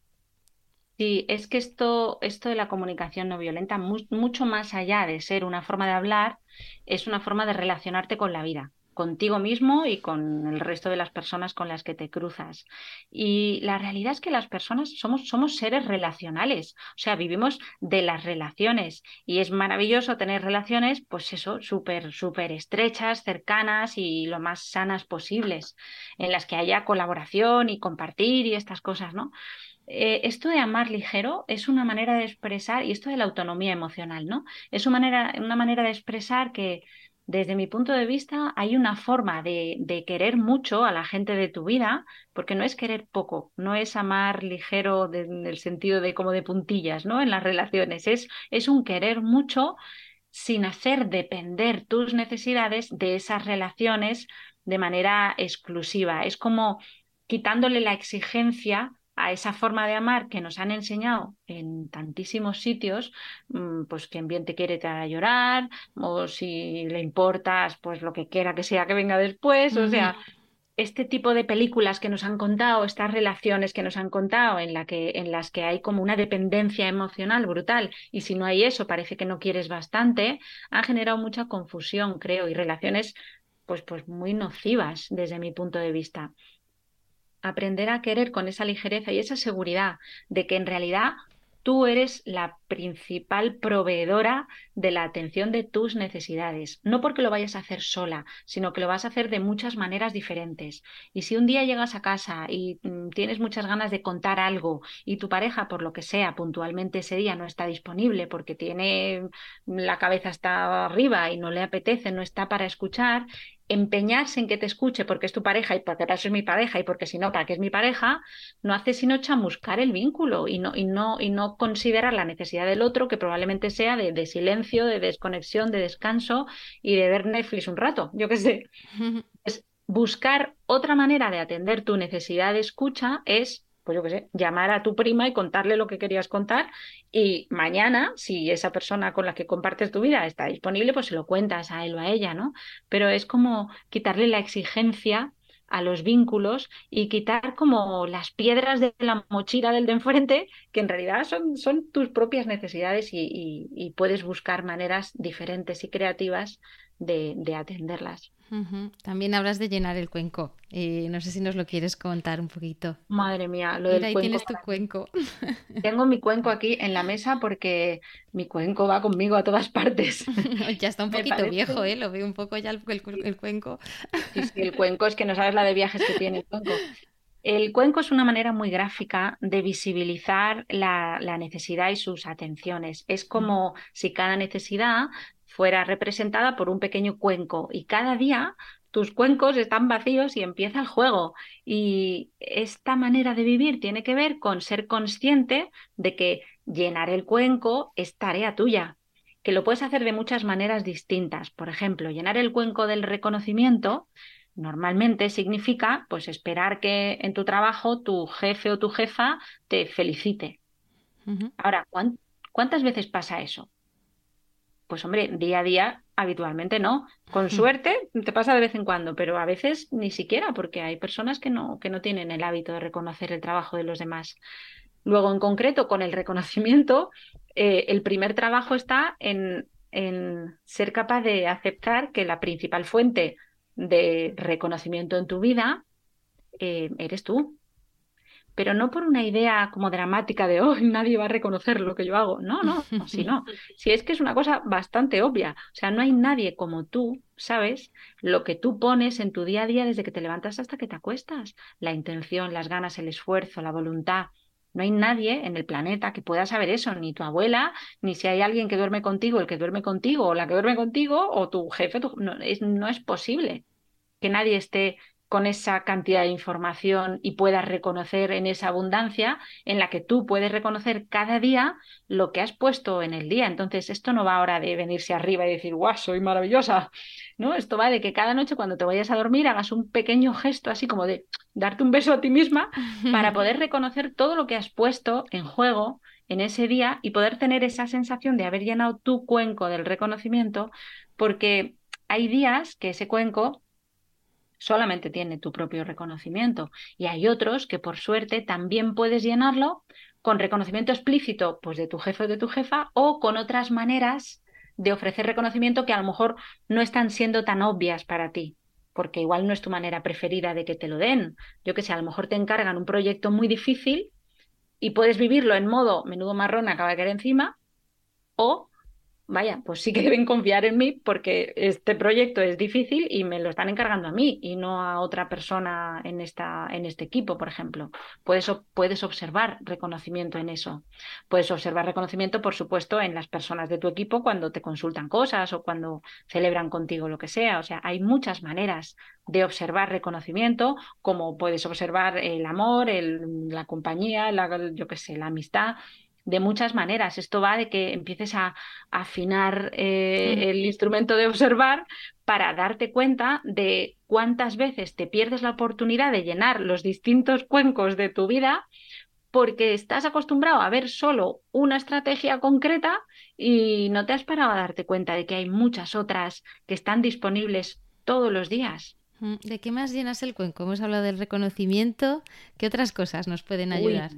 Sí, es que esto, esto de la comunicación no violenta, mucho más allá de ser una forma de hablar, es una forma de relacionarte con la vida, contigo mismo y con el resto de las personas con las que te cruzas. Y la realidad es que las personas somos, somos seres relacionales, o sea, vivimos de las relaciones y es maravilloso tener relaciones, pues eso, súper, súper estrechas, cercanas y lo más sanas posibles, en las que haya colaboración y compartir y estas cosas, ¿no? Eh, esto de amar ligero es una manera de expresar, y esto de la autonomía emocional, ¿no? Es una manera, una manera de expresar que, desde mi punto de vista, hay una forma de, querer mucho a la gente de tu vida, porque no es querer poco, no es amar ligero en el sentido de como de puntillas, ¿no? En las relaciones, es, es un querer mucho sin hacer depender tus necesidades de esas relaciones de manera exclusiva. Es como quitándole la exigencia a esa forma de amar que nos han enseñado en tantísimos sitios, mm, pues quien bien te quiere te hará llorar, o si le importas, pues lo que quiera que sea que venga después, o sea, este tipo de películas que nos han contado, estas relaciones que nos han contado en, la que, en las que hay como una dependencia emocional brutal y si no hay eso parece que no quieres bastante, han generado mucha confusión, creo, y relaciones pues, pues muy nocivas desde mi punto de vista aprender a querer con esa ligereza y esa seguridad de que en realidad tú eres la principal proveedora de la atención de tus necesidades. No porque lo vayas a hacer sola, sino que lo vas a hacer de muchas maneras diferentes. Y si un día llegas a casa y mm, tienes muchas ganas de contar algo y tu pareja, por lo que sea, puntualmente ese día no está disponible porque tiene la cabeza está arriba y no le apetece, no está para escuchar, empeñarse en que te escuche porque es tu pareja y porque para eso es mi pareja y porque si no, para qué es mi pareja, no hace sino chamuscar el vínculo y no, y no, y no considerar la necesidad del otro, que probablemente sea de, silencio, de desconexión, de descanso y de ver Netflix un rato, yo qué sé. Es buscar otra manera de atender tu necesidad de escucha es pues yo qué sé, llamar a tu prima y contarle lo que querías contar y mañana, si esa persona con la que compartes tu vida está disponible, pues se lo cuentas a él o a ella, ¿no? Pero es como quitarle la exigencia a los vínculos y quitar como las piedras de la mochila del de enfrente, que en realidad son, son tus propias necesidades y, puedes buscar maneras diferentes y creativas de, de atenderlas. También hablas de llenar el cuenco. Eh, no sé si nos lo quieres contar un poquito. Madre mía, lo Mira, ahí tienes tu cuenco. Tengo mi cuenco aquí en la mesa porque mi cuenco va conmigo a todas partes. ya está un poquito viejo, ¿eh? Lo veo un poco ya el, cuenco. sí, sí, el cuenco es que no sabes la de viajes que tiene el cuenco. El cuenco es una manera muy gráfica de visibilizar la, la, necesidad y sus atenciones. Es como si cada necesidad fuera representada por un pequeño cuenco y cada día tus cuencos están vacíos y empieza el juego. Y esta manera de vivir tiene que ver con ser consciente de que llenar el cuenco es tarea tuya, que lo puedes hacer de muchas maneras distintas. Por ejemplo, llenar el cuenco del reconocimiento normalmente significa pues esperar que en tu trabajo tu jefe o tu jefa te felicite. Ahora, ¿cuántas veces pasa eso? Pues hombre, día a día habitualmente no. Con suerte te pasa de vez en cuando, pero a veces ni siquiera, porque hay personas que no, que no tienen el hábito de reconocer el trabajo de los demás. Luego, en concreto, con el reconocimiento, eh, el primer trabajo está en, en ser capaz de aceptar que la principal fuente de reconocimiento en tu vida eh, eres tú pero no por una idea como dramática de, oh, nadie va a reconocer lo que yo hago. No, no, si no. Si es que es una cosa bastante obvia. O sea, no hay nadie como tú, ¿sabes? Lo que tú pones en tu día a día desde que te levantas hasta que te acuestas. La intención, las ganas, el esfuerzo, la voluntad. No hay nadie en el planeta que pueda saber eso, ni tu abuela, ni si hay alguien que duerme contigo, el que duerme contigo, o la que duerme contigo, o tu jefe. No, es, no es posible que nadie esté con esa cantidad de información y puedas reconocer en esa abundancia en la que tú puedes reconocer cada día lo que has puesto en el día. Entonces, esto no va ahora de venirse arriba y decir, guau, soy maravillosa. ¿No? Esto va de que cada noche cuando te vayas a dormir hagas un pequeño gesto así como de darte un beso a ti misma para poder reconocer todo lo que has puesto en juego en ese día y poder tener esa sensación de haber llenado tu cuenco del reconocimiento, porque hay días que ese cuenco solamente tiene tu propio reconocimiento. Y hay otros que por suerte también puedes llenarlo con reconocimiento explícito pues de tu jefe o de tu jefa o con otras maneras de ofrecer reconocimiento que a lo mejor no están siendo tan obvias para ti, porque igual no es tu manera preferida de que te lo den. Yo que sé, a lo mejor te encargan un proyecto muy difícil y puedes vivirlo en modo menudo marrón acaba de caer encima o vaya, pues sí que deben confiar en mí porque este proyecto es difícil y me lo están encargando a mí y no a otra persona en, esta, en este equipo, por ejemplo. Puedes, puedes observar reconocimiento en eso. Puedes observar reconocimiento, por supuesto, en las personas de tu equipo cuando te consultan cosas o cuando celebran contigo lo que sea. O sea, hay muchas maneras de observar reconocimiento, como puedes observar el amor, el, la compañía, la, yo qué sé, la amistad de muchas maneras. Esto va de que empieces a, afinar eh, el instrumento de observar para darte cuenta de cuántas veces te pierdes la oportunidad de llenar los distintos cuencos de tu vida porque estás acostumbrado a ver solo una estrategia concreta y no te has parado a darte cuenta de que hay muchas otras que están disponibles todos los días. Mm, ¿De qué más llenas el cuenco? Hemos hablado del reconocimiento. ¿Qué otras cosas nos pueden ayudar?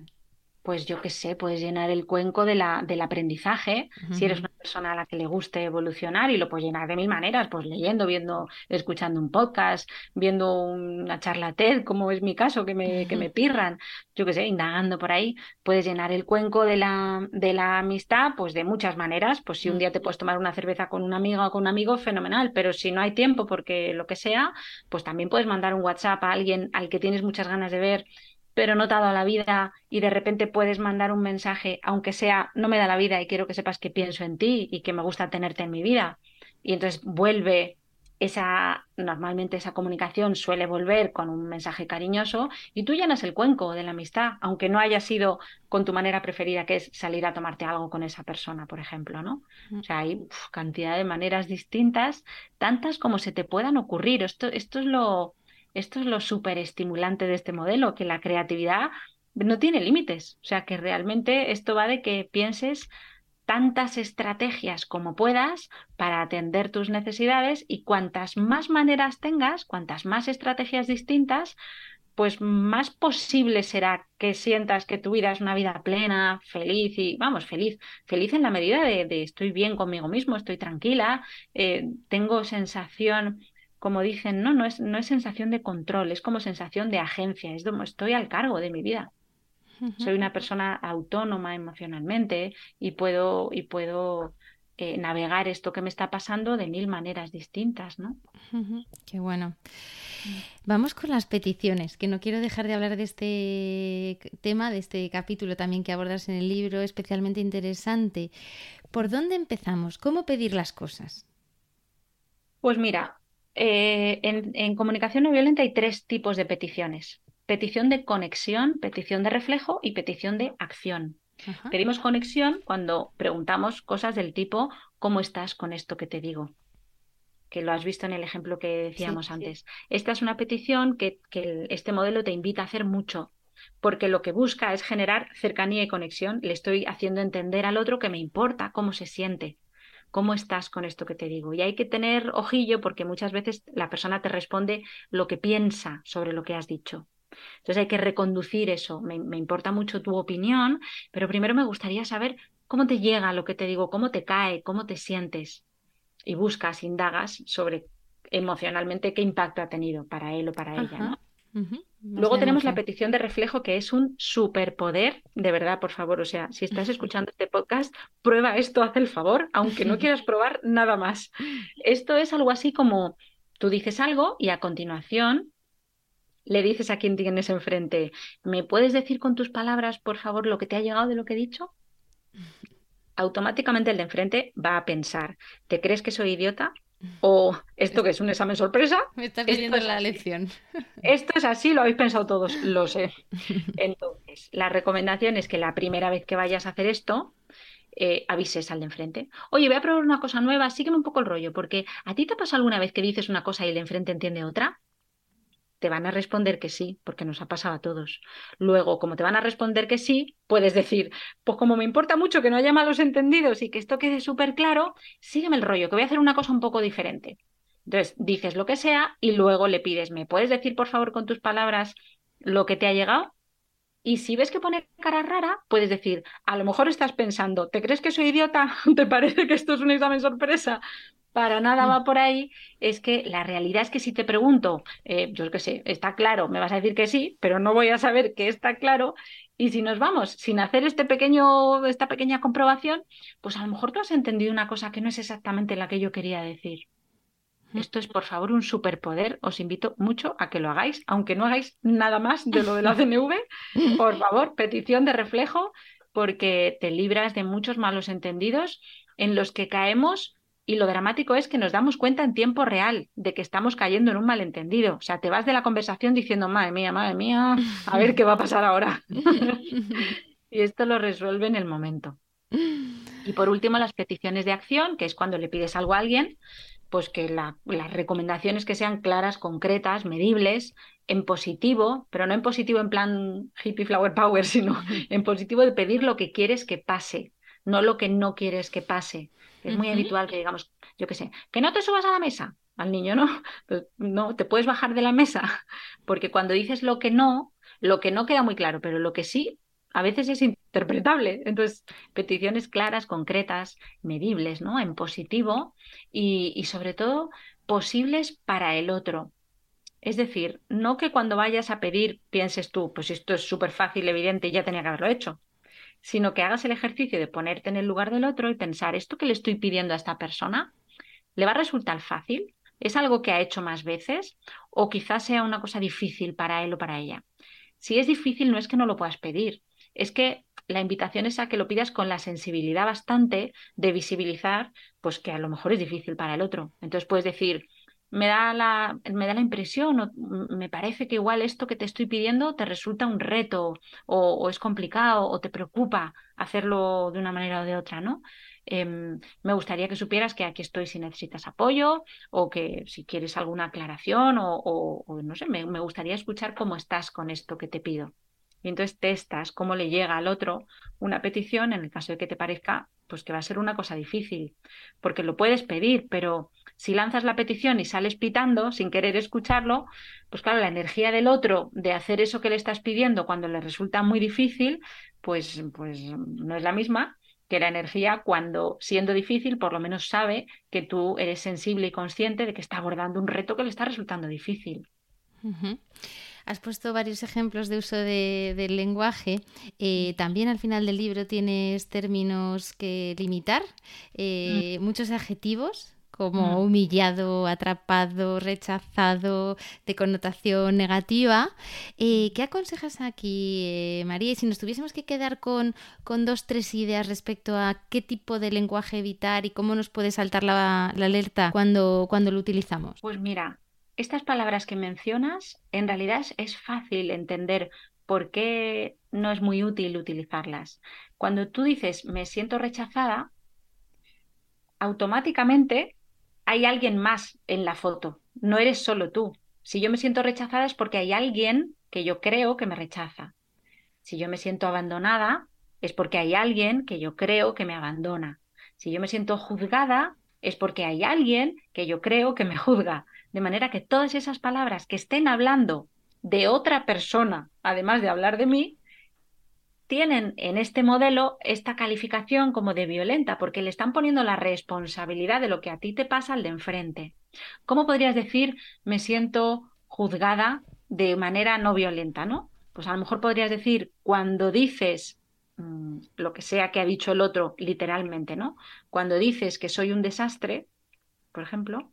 Pues yo qué sé, puedes llenar el cuenco de la, del aprendizaje. Si eres una persona a la que le guste evolucionar y lo puedes llenar de mil maneras, pues leyendo, viendo, escuchando un podcast, viendo una charla TED, como es mi caso, que me, que me pirran, yo qué sé, indagando por ahí, puedes llenar el cuenco de la, de la amistad, pues de muchas maneras. Pues si un día te puedes tomar una cerveza con una amiga o con un amigo, fenomenal, pero si no hay tiempo porque lo que sea, pues también puedes mandar un WhatsApp a alguien al que tienes muchas ganas de ver pero no te ha dado la vida y de repente puedes mandar un mensaje, aunque sea, no me da la vida y quiero que sepas que pienso en ti y que me gusta tenerte en mi vida. Y entonces vuelve esa, normalmente esa comunicación suele volver con un mensaje cariñoso y tú llenas el cuenco de la amistad, aunque no haya sido con tu manera preferida, que es salir a tomarte algo con esa persona, por ejemplo, ¿no? Mm. O sea, hay cantidad de maneras distintas, tantas como se te puedan ocurrir. Esto, esto es lo, esto es lo súper estimulante de este modelo, que la creatividad no tiene límites. O sea, que realmente esto va de que pienses tantas estrategias como puedas para atender tus necesidades y cuantas más maneras tengas, cuantas más estrategias distintas, pues más posible será que sientas que tu vida es una vida plena, feliz y, vamos, feliz, feliz en la medida de, estoy bien conmigo mismo, estoy tranquila, eh, tengo sensación como dicen, no, no es, no es sensación de control, es como sensación de agencia, es como estoy al cargo de mi vida. Soy una persona autónoma emocionalmente y puedo, y puedo eh, navegar esto que me está pasando de mil maneras distintas, ¿no? Qué bueno. Vamos con las peticiones, que no quiero dejar de hablar de este tema, de este capítulo también que abordas en el libro, especialmente interesante. ¿Por dónde empezamos? ¿Cómo pedir las cosas? Pues mira, eh, en, comunicación no violenta hay tres tipos de peticiones. Petición de conexión, petición de reflejo y petición de acción. Pedimos conexión cuando preguntamos cosas del tipo ¿cómo estás con esto que te digo? Que lo has visto en el ejemplo que decíamos antes. Esta es una petición que, que este modelo te invita a hacer mucho, porque lo que busca es generar cercanía y conexión. Le estoy haciendo entender al otro que me importa cómo se siente, ¿Cómo estás con esto que te digo? Y hay que tener ojillo porque muchas veces la persona te responde lo que piensa sobre lo que has dicho. Entonces hay que reconducir eso. Me, importa mucho tu opinión, pero primero me gustaría saber cómo te llega lo que te digo, cómo te cae, cómo te sientes. Y buscas, indagas sobre emocionalmente qué impacto ha tenido para él o para ella. ¿no? Luego tenemos la petición de reflejo, que es un superpoder, de verdad, por favor. O sea, si estás escuchando este podcast, prueba esto, haz el favor, aunque no quieras probar nada más. Esto es algo así como tú dices algo y a continuación le dices a quien tienes enfrente, ¿me puedes decir con tus palabras, por favor, lo que te ha llegado de lo que he dicho? Automáticamente el de enfrente va a pensar, ¿te crees que soy idiota? O esto que es un examen sorpresa. Me estás pidiendo la lección. Esto es así, lo habéis pensado todos, lo sé. Entonces, la recomendación es que la primera vez que vayas a hacer esto, eh, avises al de enfrente. Oye, voy a probar una cosa nueva, sígueme un poco el rollo, porque ¿a ti te pasa alguna vez que dices una cosa y el de enfrente entiende otra? Te van a responder que sí, porque nos ha pasado a todos. Luego, como te van a responder que sí, puedes decir, pues como me importa mucho que no haya malos entendidos y que esto quede súper claro, sígueme el rollo, que voy a hacer una cosa un poco diferente. Entonces, dices lo que sea y luego le pides, ¿me puedes decir, por favor, con tus palabras lo que te ha llegado? Y si ves que pone cara rara, puedes decir, a lo mejor estás pensando, ¿te crees que soy idiota? ¿Te parece que esto es un examen sorpresa? Para nada mm. va por ahí, es que la realidad es que si te pregunto, eh, yo qué sé, está claro, me vas a decir que sí, pero no voy a saber que está claro. Y si nos vamos sin hacer este pequeño, esta pequeña comprobación, pues a lo mejor tú has entendido una cosa que no es exactamente la que yo quería decir. Mm. Esto es, por favor, un superpoder. Os invito mucho a que lo hagáis, aunque no hagáis nada más de lo de la CNV. Por favor, petición de reflejo, porque te libras de muchos malos entendidos en los que caemos y lo dramático es que nos damos cuenta en tiempo real de que estamos cayendo en un malentendido. O sea, te vas de la conversación diciendo, madre mía, madre mía, a ver qué va a pasar ahora. y esto lo resuelve en el momento. Y por último, las peticiones de acción, que es cuando le pides algo a alguien, pues que las recomendaciones que sean claras, concretas, medibles, en positivo, pero no en positivo en plan hippie flower power, sino en positivo de pedir lo que quieres que pase, no lo que no quieres que pase. Es muy habitual que digamos, yo qué sé, que no te subas a la mesa. Al niño no, pues no, te puedes bajar de la mesa, porque cuando dices lo que no, lo que no queda muy claro, pero lo que sí, a veces es interpretable. Entonces, peticiones claras, concretas, medibles, ¿no? En positivo y, y sobre todo posibles para el otro. Es decir, no que cuando vayas a pedir pienses tú, pues esto es súper fácil, evidente y ya tenía que haberlo hecho, sino que hagas el ejercicio de ponerte en el lugar del otro y pensar, ¿esto que le estoy pidiendo a esta persona le va a resultar fácil? ¿Es algo que ha hecho más veces? ¿O quizás sea una cosa difícil para él o para ella? Si es difícil, no es que no lo puedas pedir, es que la invitación es a que lo pidas con la sensibilidad bastante de visibilizar, pues que a lo mejor es difícil para el otro. Entonces puedes decir, me da la, me da la impresión, o me parece que igual esto que te estoy pidiendo te resulta un reto, o, es complicado, o te preocupa hacerlo de una manera o de otra, ¿no? Em, me gustaría que supieras que aquí estoy si necesitas apoyo o que si quieres alguna aclaración o, o, no sé, me, me, gustaría escuchar cómo estás con esto que te pido. Y entonces testas cómo le llega al otro una petición en el caso de que te parezca pues que va a ser una cosa difícil, porque lo puedes pedir, pero si lanzas la petición y sales pitando sin querer escucharlo, pues claro, la energía del otro de hacer eso que le estás pidiendo cuando le resulta muy difícil, pues, pues no es la misma que la energía cuando siendo difícil por lo menos sabe que tú eres sensible y consciente de que está abordando un reto que le está resultando difícil. Has puesto varios ejemplos de uso de, del lenguaje. Eh, también al final del libro tienes términos que limitar, eh, mm. muchos adjetivos como mm. humillado, atrapado, rechazado, de connotación negativa. Eh, ¿Qué aconsejas aquí, eh, María? Y si nos tuviésemos que quedar con, con dos, tres ideas respecto a qué tipo de lenguaje evitar y cómo nos puede saltar la, la alerta cuando, cuando lo utilizamos. Pues mira, estas palabras que mencionas, en realidad es fácil entender por qué no es muy útil utilizarlas. Cuando tú dices me siento rechazada, automáticamente hay alguien más en la foto, no eres solo tú. Si yo me siento rechazada es porque hay alguien que yo creo que me rechaza. Si yo me siento abandonada es porque hay alguien que yo creo que me abandona. Si yo me siento juzgada es porque hay alguien que yo creo que me juzga. De manera que todas esas palabras que estén hablando de otra persona, además de hablar de mí, tienen en este modelo esta calificación como de violenta, porque le están poniendo la responsabilidad de lo que a ti te pasa al de enfrente. ¿Cómo podrías decir me siento juzgada de manera no violenta, no? Pues a lo mejor podrías decir cuando dices mm, lo que sea que ha dicho el otro literalmente, ¿no? Cuando dices que soy un desastre, por ejemplo,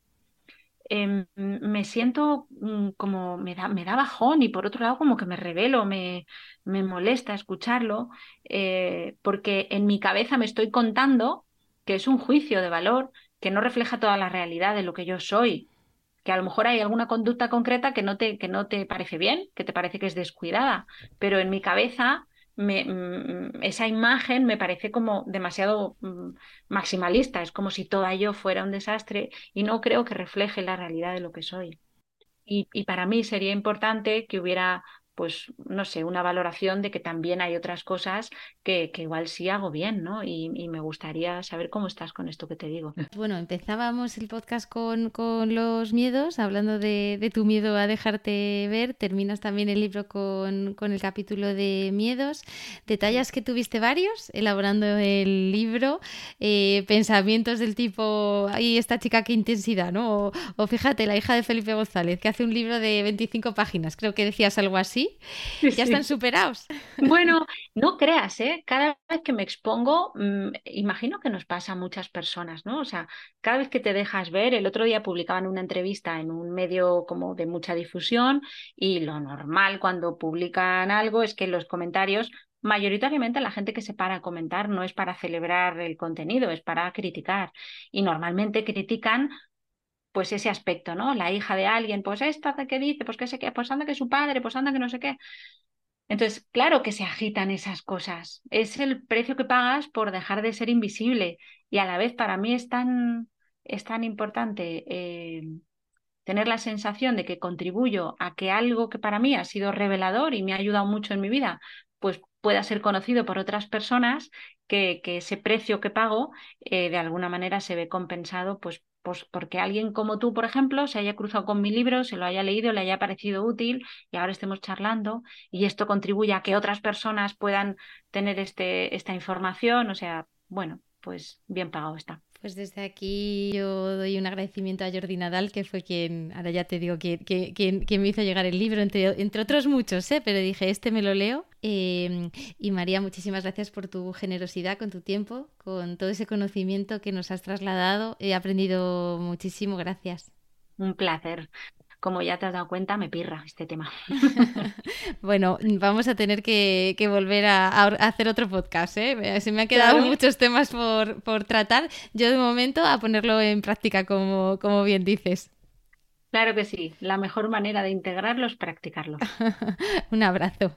Em, me siento mm, como me da, me da bajón y por otro lado como que me revelo, me, me molesta escucharlo, eh, porque en mi cabeza me estoy contando que es un juicio de valor que no refleja toda la realidad de lo que yo soy, que a lo mejor hay alguna conducta concreta que no te, que no te parece bien, que te parece que es descuidada, pero en mi cabeza Mm, esa imagen me parece como demasiado mm, maximalista, es como si todo ello fuera un desastre y no creo que refleje la realidad de lo que soy. y para mí sería importante que hubiera pues no sé, una valoración de que también hay otras cosas que, que igual sí hago bien, ¿no? Y, me gustaría saber cómo estás con esto que te digo. Bueno, empezábamos el podcast con, con los miedos, hablando de, tu miedo a dejarte ver, terminas también el libro con, con el capítulo de miedos, detallas que tuviste varios elaborando el libro, eh, pensamientos del tipo, ay, esta chica qué intensidad, ¿no? O, o fíjate, la hija de Felipe González, que hace un libro de 25 páginas, creo que decías algo así. Ya están superados. Bueno, no creas, ¿eh? Cada vez que me expongo, mm, imagino que nos pasa a muchas personas, ¿no? O sea, cada vez que te dejas ver, el otro día publicaban una entrevista en un medio como de mucha difusión y lo normal cuando publican algo es que los comentarios mayoritariamente la gente que se para a comentar no es para celebrar el contenido, es para criticar. Y normalmente critican pues ese aspecto, ¿no? La hija de alguien, pues esta que dice, pues que sé qué, pues anda que su padre, pues anda que no sé qué. Entonces, claro que se agitan esas cosas. Es el precio que pagas por dejar de ser invisible. Y a la vez para mí es tan, es tan importante eh, tener la sensación de que contribuyo a que algo que para mí ha sido revelador y me ha ayudado mucho en mi vida, pues pueda ser conocido por otras personas, que, ese precio que pago eh, de alguna manera se ve compensado pues, pues porque alguien como tú, por ejemplo, se haya cruzado con mi libro, se lo haya leído, le haya parecido útil y ahora estemos charlando y esto contribuye a que otras personas puedan tener este, esta información. O sea, bueno, pues bien pagado está. Pues desde aquí yo doy un agradecimiento a Jordi Nadal, que fue quien, ahora ya te digo, quien, me hizo llegar el libro, entre, entre otros muchos, ¿eh? pero dije, este me lo leo. Em, y María, muchísimas gracias por tu generosidad, con tu tiempo, con todo ese conocimiento que nos has trasladado. He aprendido muchísimo, gracias. Un placer como ya te has dado cuenta, me pirra este tema. bueno, vamos a tener que, volver a, hacer otro podcast. ¿eh? Se me han quedado muchos temas por, tratar. Yo de momento a ponerlo en práctica, como, como bien dices. Claro que sí. La mejor manera de integrarlo es practicarlo. Un abrazo.